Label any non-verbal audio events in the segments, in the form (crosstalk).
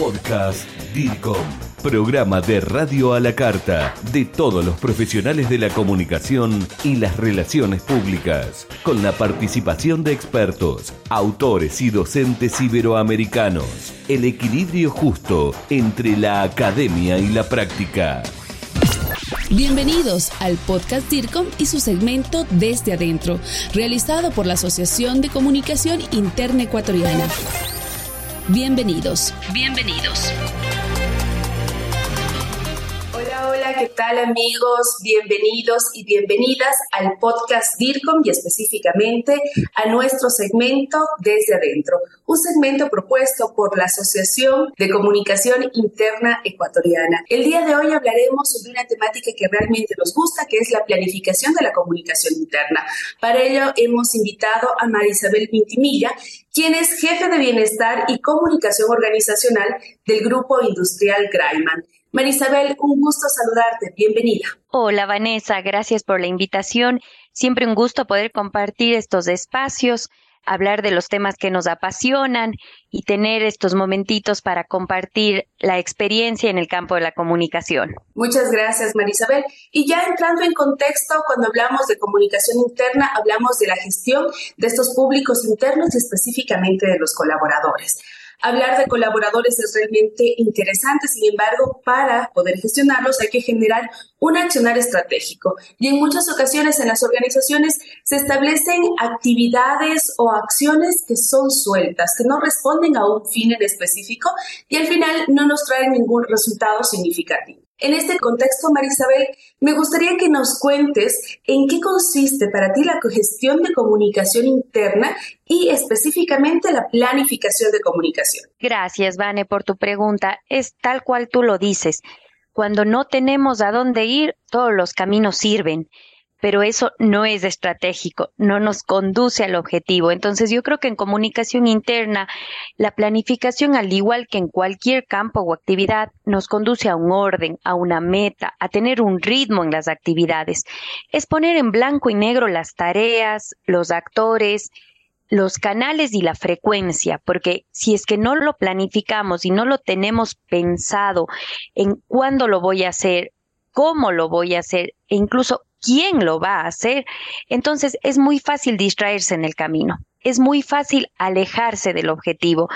Podcast DIRCOM, programa de radio a la carta de todos los profesionales de la comunicación y las relaciones públicas, con la participación de expertos, autores y docentes iberoamericanos. El equilibrio justo entre la academia y la práctica. Bienvenidos al podcast DIRCOM y su segmento Desde Adentro, realizado por la Asociación de Comunicación Interna Ecuatoriana. Bienvenidos. Bienvenidos. Hola, hola, ¿qué tal amigos? Bienvenidos y bienvenidas al podcast DIRCOM y específicamente a nuestro segmento Desde Adentro, un segmento propuesto por la Asociación de Comunicación Interna Ecuatoriana. El día de hoy hablaremos sobre una temática que realmente nos gusta, que es la planificación de la comunicación interna. Para ello hemos invitado a Marisabel Pintimilla, quien es jefe de bienestar y comunicación organizacional del Grupo Industrial Graiman. Marisabel, un gusto saludarte. Bienvenida. Hola Vanessa, gracias por la invitación. Siempre un gusto poder compartir estos espacios, hablar de los temas que nos apasionan y tener estos momentitos para compartir la experiencia en el campo de la comunicación. Muchas gracias, Marisabel. Y ya entrando en contexto, cuando hablamos de comunicación interna, hablamos de la gestión de estos públicos internos y específicamente de los colaboradores. Hablar de colaboradores es realmente interesante, sin embargo, para poder gestionarlos hay que generar un accionar estratégico. Y en muchas ocasiones en las organizaciones se establecen actividades o acciones que son sueltas, que no responden a un fin en específico y al final no nos traen ningún resultado significativo. En este contexto, Marisabel, me gustaría que nos cuentes en qué consiste para ti la gestión de comunicación interna y específicamente la planificación de comunicación. Gracias, Vane, por tu pregunta. Es tal cual tú lo dices. Cuando no tenemos a dónde ir, todos los caminos sirven pero eso no es estratégico, no nos conduce al objetivo. Entonces yo creo que en comunicación interna, la planificación, al igual que en cualquier campo o actividad, nos conduce a un orden, a una meta, a tener un ritmo en las actividades. Es poner en blanco y negro las tareas, los actores, los canales y la frecuencia, porque si es que no lo planificamos y no lo tenemos pensado en cuándo lo voy a hacer, cómo lo voy a hacer e incluso quién lo va a hacer, entonces es muy fácil distraerse en el camino. Es muy fácil alejarse del objetivo.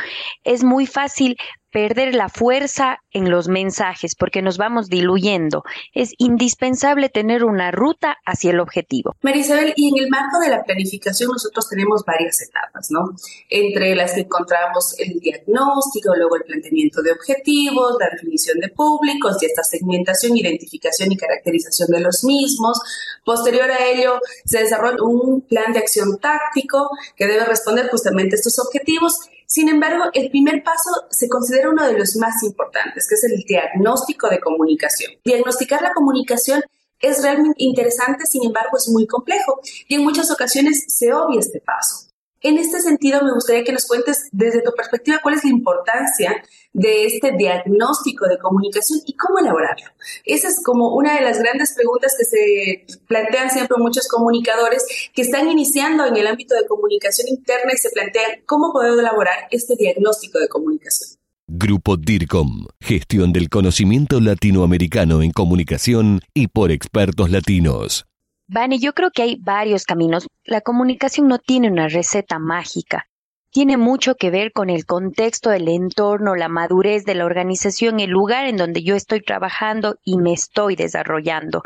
Es muy fácil perder la fuerza en los mensajes porque nos vamos diluyendo. Es indispensable tener una ruta hacia el objetivo. Marisabel, y en el marco de la planificación nosotros tenemos varias etapas, ¿no? Entre las que encontramos el diagnóstico, luego el planteamiento de objetivos, la definición de públicos y esta segmentación, identificación y caracterización de los mismos. Posterior a ello se desarrolla un plan de acción táctico que debe responder justamente a estos objetivos sin embargo, el primer paso se considera uno de los más importantes, que es el diagnóstico de comunicación. Diagnosticar la comunicación es realmente interesante, sin embargo, es muy complejo y en muchas ocasiones se obvia este paso. En este sentido, me gustaría que nos cuentes desde tu perspectiva cuál es la importancia de este diagnóstico de comunicación y cómo elaborarlo. Esa es como una de las grandes preguntas que se plantean siempre muchos comunicadores que están iniciando en el ámbito de comunicación interna y se plantean cómo poder elaborar este diagnóstico de comunicación. Grupo DIRCOM, gestión del conocimiento latinoamericano en comunicación y por expertos latinos. Vane, yo creo que hay varios caminos. La comunicación no tiene una receta mágica. Tiene mucho que ver con el contexto, el entorno, la madurez de la organización, el lugar en donde yo estoy trabajando y me estoy desarrollando.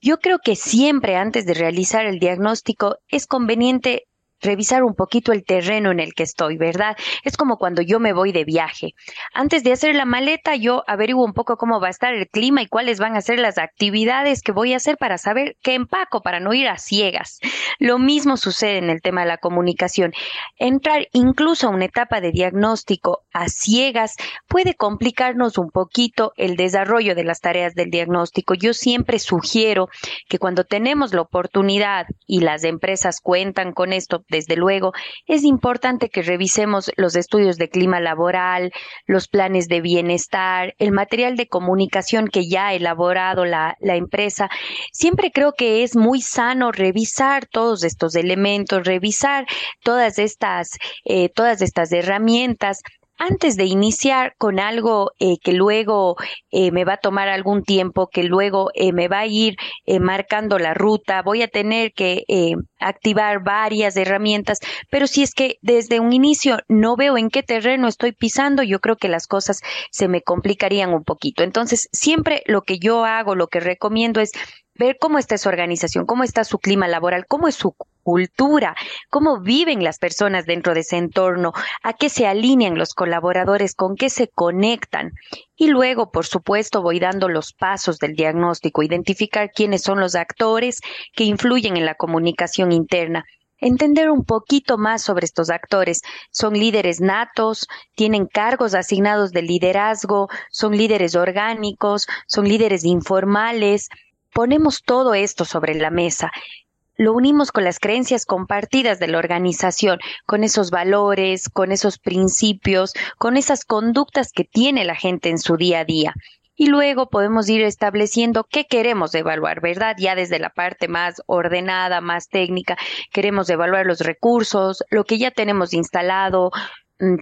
Yo creo que siempre antes de realizar el diagnóstico es conveniente revisar un poquito el terreno en el que estoy, ¿verdad? Es como cuando yo me voy de viaje. Antes de hacer la maleta, yo averiguo un poco cómo va a estar el clima y cuáles van a ser las actividades que voy a hacer para saber qué empaco, para no ir a ciegas. Lo mismo sucede en el tema de la comunicación. Entrar incluso a una etapa de diagnóstico a ciegas puede complicarnos un poquito el desarrollo de las tareas del diagnóstico. Yo siempre sugiero que cuando tenemos la oportunidad y las empresas cuentan con esto, desde luego, es importante que revisemos los estudios de clima laboral, los planes de bienestar, el material de comunicación que ya ha elaborado la, empresa. Siempre creo que es muy sano revisar todos estos elementos, revisar todas estas, eh, todas estas herramientas antes de iniciar con algo eh, que luego eh, me va a tomar algún tiempo, que luego eh, me va a ir marcando la ruta, voy a tener que activar varias herramientas, pero si es que desde un inicio no veo en qué terreno estoy pisando, yo creo que las cosas se me complicarían un poquito. Entonces, siempre lo que yo hago, lo que recomiendo es ver cómo está su organización, cómo está su clima laboral, cómo es su cultura, cómo viven las personas dentro de ese entorno, a qué se alinean los colaboradores, con qué se conectan. Y luego, por supuesto, voy dando los pasos del diagnóstico, identificar quiénes son los actores que influyen en la comunicación interna entender un poquito más sobre estos actores. Son líderes natos, tienen cargos asignados de liderazgo, son líderes orgánicos, son líderes informales, ponemos todo esto sobre la mesa lo unimos con las creencias compartidas de la organización, con esos valores, con esos principios, con esas conductas que tiene la gente en su día a día. Y luego podemos ir estableciendo qué queremos evaluar, ¿verdad? Ya desde la parte más ordenada, más técnica, queremos evaluar los recursos, lo que ya tenemos instalado,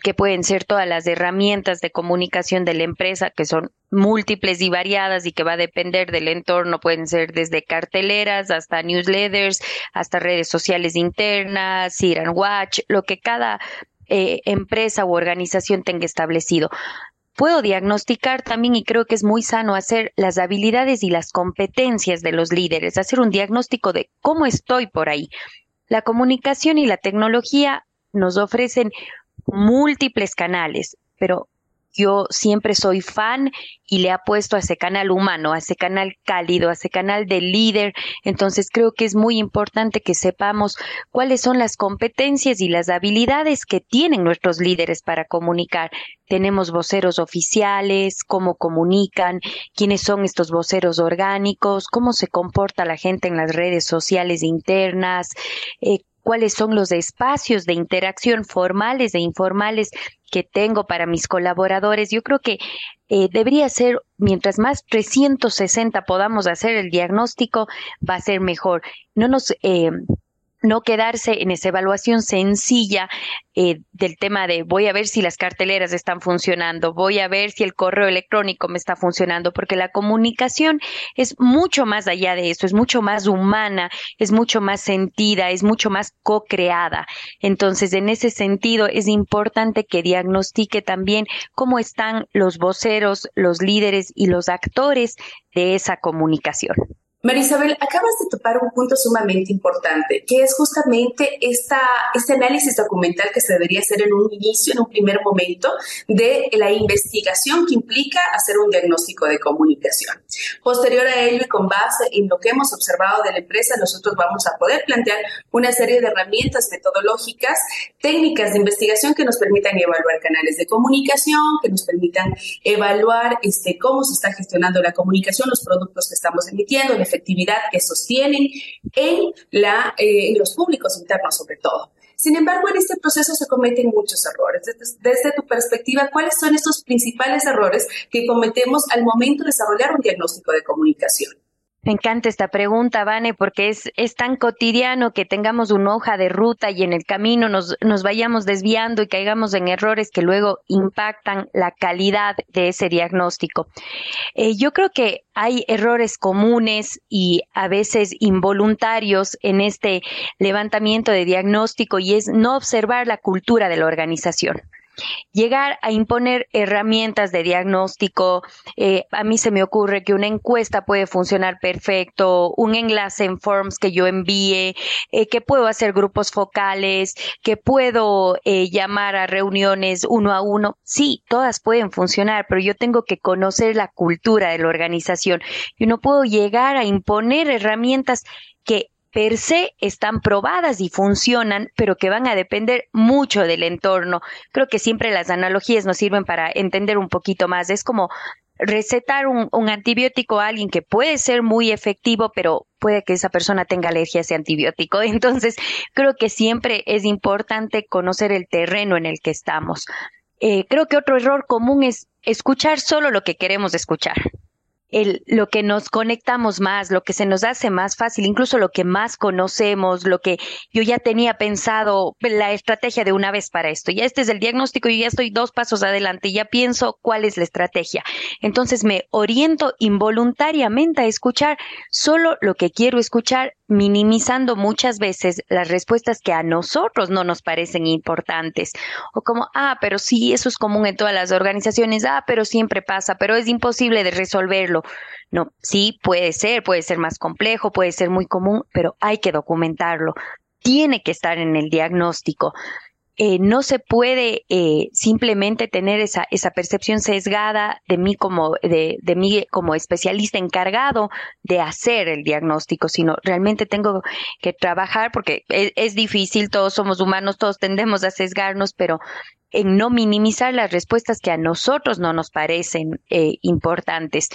que pueden ser todas las herramientas de comunicación de la empresa, que son múltiples y variadas y que va a depender del entorno, pueden ser desde carteleras hasta newsletters, hasta redes sociales internas, Sit and Watch, lo que cada eh, empresa u organización tenga establecido. Puedo diagnosticar también, y creo que es muy sano hacer las habilidades y las competencias de los líderes, hacer un diagnóstico de cómo estoy por ahí. La comunicación y la tecnología nos ofrecen múltiples canales, pero yo siempre soy fan y le apuesto a ese canal humano, a ese canal cálido, a ese canal de líder. Entonces creo que es muy importante que sepamos cuáles son las competencias y las habilidades que tienen nuestros líderes para comunicar. Tenemos voceros oficiales, cómo comunican, quiénes son estos voceros orgánicos, cómo se comporta la gente en las redes sociales internas, eh, cuáles son los espacios de interacción formales e informales que tengo para mis colaboradores. Yo creo que eh, debería ser, mientras más 360 podamos hacer el diagnóstico, va a ser mejor. No nos eh, no quedarse en esa evaluación sencilla eh, del tema de voy a ver si las carteleras están funcionando, voy a ver si el correo electrónico me está funcionando, porque la comunicación es mucho más allá de eso, es mucho más humana, es mucho más sentida, es mucho más co-creada. Entonces, en ese sentido, es importante que diagnostique también cómo están los voceros, los líderes y los actores de esa comunicación. Marisabel, acabas de topar un punto sumamente importante, que es justamente esta, este análisis documental que se debería hacer en un inicio, en un primer momento, de la investigación que implica hacer un diagnóstico de comunicación. Posterior a ello y con base en lo que hemos observado de la empresa, nosotros vamos a poder plantear una serie de herramientas metodológicas, técnicas de investigación que nos permitan evaluar canales de comunicación, que nos permitan evaluar este, cómo se está gestionando la comunicación, los productos que estamos emitiendo, efectividad que sostienen en, la, eh, en los públicos internos sobre todo. Sin embargo, en este proceso se cometen muchos errores. Desde, tu perspectiva, ¿cuáles son estos principales errores que cometemos al momento de desarrollar un diagnóstico de comunicación? Me encanta esta pregunta, Vane, porque es, tan cotidiano que tengamos una hoja de ruta y en el camino nos, nos vayamos desviando y caigamos en errores que luego impactan la calidad de ese diagnóstico. Eh, yo creo que hay errores comunes y a veces involuntarios en este levantamiento de diagnóstico y es no observar la cultura de la organización llegar a imponer herramientas de diagnóstico. Eh, a mí se me ocurre que una encuesta puede funcionar perfecto, un enlace en Forms que yo envíe, eh, que puedo hacer grupos focales, que puedo eh, llamar a reuniones uno a uno. Sí, todas pueden funcionar, pero yo tengo que conocer la cultura de la organización. Yo no puedo llegar a imponer herramientas que per se están probadas y funcionan, pero que van a depender mucho del entorno. Creo que siempre las analogías nos sirven para entender un poquito más. Es como recetar un, antibiótico a alguien que puede ser muy efectivo, pero puede que esa persona tenga alergia a ese antibiótico. (laughs) Entonces, creo que siempre es importante conocer el terreno en el que estamos. Eh, creo que otro error común es escuchar solo lo que queremos escuchar el, lo que nos conectamos más, lo que se nos hace más fácil, incluso lo que más conocemos, lo que yo ya tenía pensado, la estrategia de una vez para esto. Ya este es el diagnóstico, yo ya estoy dos pasos adelante, ya pienso cuál es la estrategia. Entonces me oriento involuntariamente a escuchar solo lo que quiero escuchar, minimizando muchas veces las respuestas que a nosotros no nos parecen importantes. O como, ah, pero sí, eso es común en todas las organizaciones, ah, pero siempre pasa, pero es imposible de resolverlo no, sí, puede ser, puede ser más complejo, puede ser muy común, pero hay que documentarlo. Tiene que estar en el diagnóstico. Eh, no se puede eh, simplemente tener esa, esa percepción sesgada de mí como especialista encargado de hacer el diagnóstico, sino realmente tengo que trabajar porque es, es difícil, todos somos humanos, todos tendemos a sesgarnos, pero en no minimizar las respuestas que a nosotros no nos parecen eh, importantes.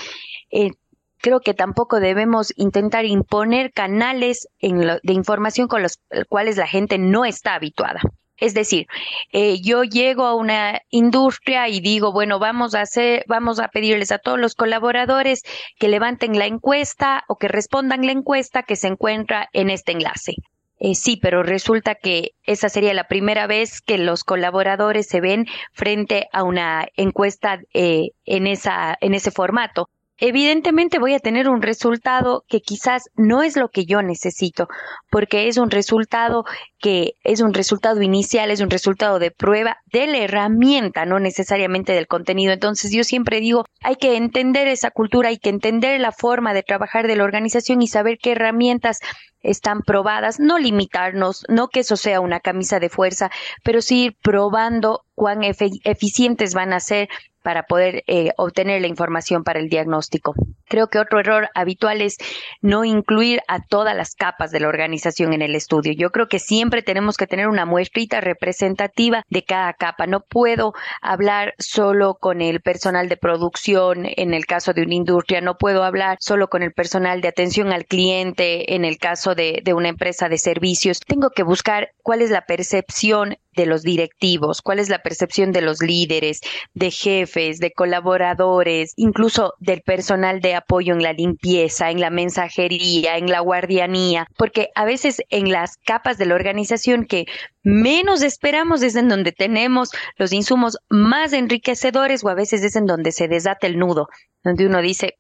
Eh, creo que tampoco debemos intentar imponer canales de información con los cuales la gente no está habituada. Es decir, eh, yo llego a una industria y digo, bueno, vamos a hacer, vamos a pedirles a todos los colaboradores que levanten la encuesta o que respondan la encuesta que se encuentra en este enlace. Eh, sí, pero resulta que esa sería la primera vez que los colaboradores se ven frente a una encuesta eh, en, esa, en ese formato evidentemente voy a tener un resultado que quizás no es lo que yo necesito, porque es un resultado que es un resultado inicial, es un resultado de prueba de la herramienta, no necesariamente del contenido. Entonces yo siempre digo, hay que entender esa cultura, hay que entender la forma de trabajar de la organización y saber qué herramientas están probadas, no limitarnos, no que eso sea una camisa de fuerza, pero sí ir probando cuán eficientes van a ser para poder eh, obtener la información para el diagnóstico. Creo que otro error habitual es no incluir a todas las capas de la organización en el estudio. Yo creo que siempre tenemos que tener una muestrita representativa de cada capa. No puedo hablar solo con el personal de producción en el caso de una industria, no puedo hablar solo con el personal de atención al cliente en el caso de, de una empresa de servicios. Tengo que buscar cuál es la percepción de los directivos, cuál es la percepción de los líderes, de jefes, de colaboradores, incluso del personal de apoyo en la limpieza, en la mensajería, en la guardianía, porque a veces en las capas de la organización que menos esperamos es en donde tenemos los insumos más enriquecedores o a veces es en donde se desata el nudo, donde uno dice,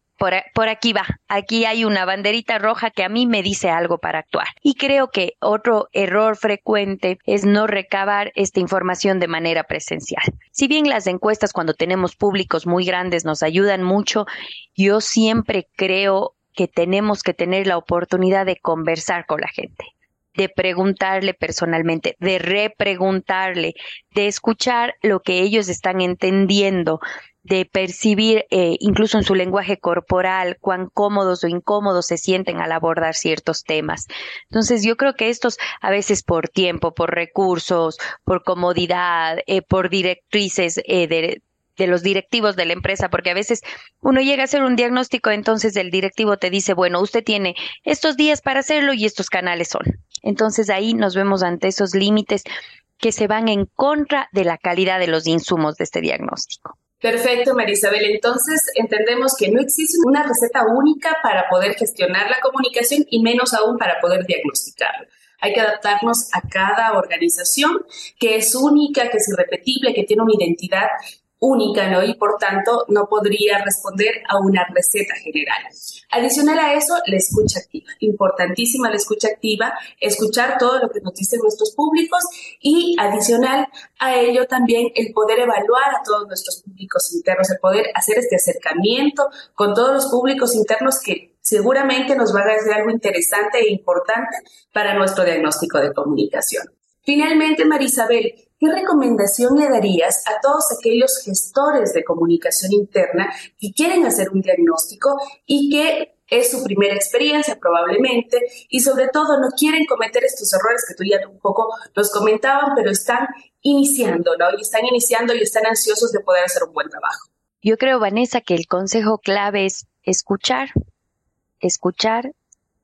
por, aquí va, aquí hay una banderita roja que a mí me dice algo para actuar. Y creo que otro error frecuente es no recabar esta información de manera presencial. Si bien las encuestas cuando tenemos públicos muy grandes nos ayudan mucho, yo siempre creo que tenemos que tener la oportunidad de conversar con la gente de preguntarle personalmente, de repreguntarle, de escuchar lo que ellos están entendiendo, de percibir eh, incluso en su lenguaje corporal cuán cómodos o incómodos se sienten al abordar ciertos temas. Entonces yo creo que estos a veces por tiempo, por recursos, por comodidad, eh, por directrices eh, de, de los directivos de la empresa, porque a veces uno llega a hacer un diagnóstico, entonces el directivo te dice, bueno, usted tiene estos días para hacerlo y estos canales son. Entonces ahí nos vemos ante esos límites que se van en contra de la calidad de los insumos de este diagnóstico. Perfecto, Marisabel. Entonces, entendemos que no existe una receta única para poder gestionar la comunicación y menos aún para poder diagnosticarla. Hay que adaptarnos a cada organización que es única, que es irrepetible, que tiene una identidad única, ¿no? Y por tanto no podría responder a una receta general. Adicional a eso, la escucha activa. Importantísima la escucha activa, escuchar todo lo que nos dicen nuestros públicos y adicional a ello también el poder evaluar a todos nuestros públicos internos, el poder hacer este acercamiento con todos los públicos internos que seguramente nos va a hacer algo interesante e importante para nuestro diagnóstico de comunicación. Finalmente, Marisabel, ¿qué recomendación le darías a todos aquellos gestores de comunicación interna que quieren hacer un diagnóstico y que es su primera experiencia probablemente y sobre todo no quieren cometer estos errores que tú ya un poco los comentaban, pero están iniciando, ¿no? Y están iniciando y están ansiosos de poder hacer un buen trabajo. Yo creo, Vanessa, que el consejo clave es escuchar, escuchar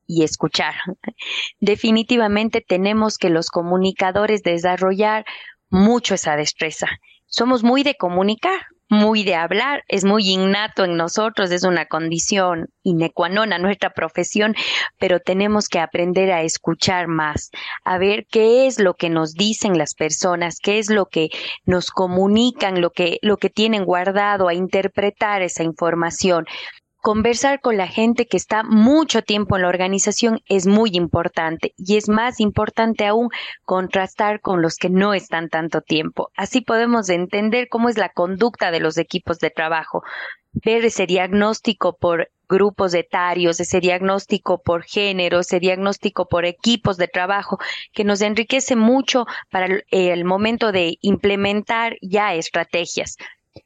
y escuchar. (laughs) Definitivamente tenemos que los comunicadores desarrollar mucho esa destreza. Somos muy de comunicar, muy de hablar, es muy innato en nosotros, es una condición inecuanona nuestra profesión, pero tenemos que aprender a escuchar más, a ver qué es lo que nos dicen las personas, qué es lo que nos comunican, lo que, lo que tienen guardado, a interpretar esa información. Conversar con la gente que está mucho tiempo en la organización es muy importante y es más importante aún contrastar con los que no están tanto tiempo. Así podemos entender cómo es la conducta de los equipos de trabajo, ver ese diagnóstico por grupos etarios, ese diagnóstico por género, ese diagnóstico por equipos de trabajo, que nos enriquece mucho para el, el momento de implementar ya estrategias.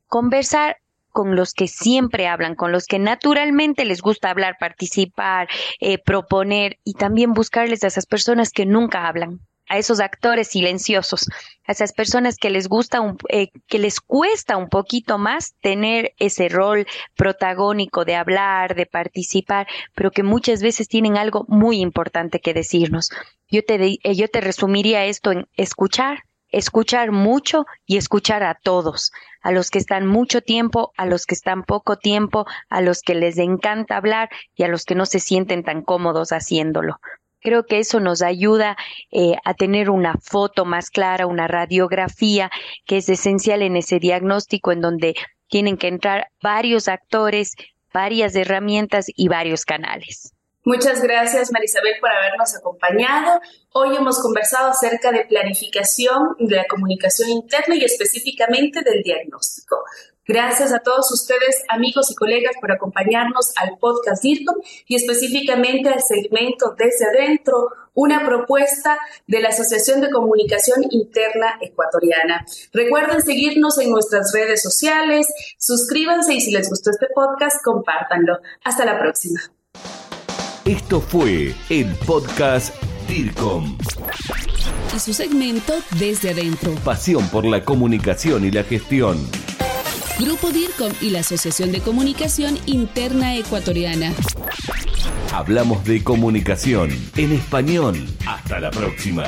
Conversar con los que siempre hablan, con los que naturalmente les gusta hablar, participar, eh, proponer y también buscarles a esas personas que nunca hablan, a esos actores silenciosos, a esas personas que les gusta, un, eh, que les cuesta un poquito más tener ese rol protagónico de hablar, de participar, pero que muchas veces tienen algo muy importante que decirnos. Yo te, eh, yo te resumiría esto en escuchar, escuchar mucho y escuchar a todos, a los que están mucho tiempo, a los que están poco tiempo, a los que les encanta hablar y a los que no se sienten tan cómodos haciéndolo. Creo que eso nos ayuda eh, a tener una foto más clara, una radiografía que es esencial en ese diagnóstico en donde tienen que entrar varios actores, varias herramientas y varios canales. Muchas gracias, Marisabel, por habernos acompañado. Hoy hemos conversado acerca de planificación de la comunicación interna y específicamente del diagnóstico. Gracias a todos ustedes, amigos y colegas, por acompañarnos al podcast DIRCOM y específicamente al segmento Desde Adentro, una propuesta de la Asociación de Comunicación Interna Ecuatoriana. Recuerden seguirnos en nuestras redes sociales, suscríbanse y si les gustó este podcast, compártanlo. Hasta la próxima. Esto fue el podcast DIRCOM. Y su segmento Desde Adentro. Pasión por la comunicación y la gestión. Grupo DIRCOM y la Asociación de Comunicación Interna Ecuatoriana. Hablamos de comunicación en español. Hasta la próxima.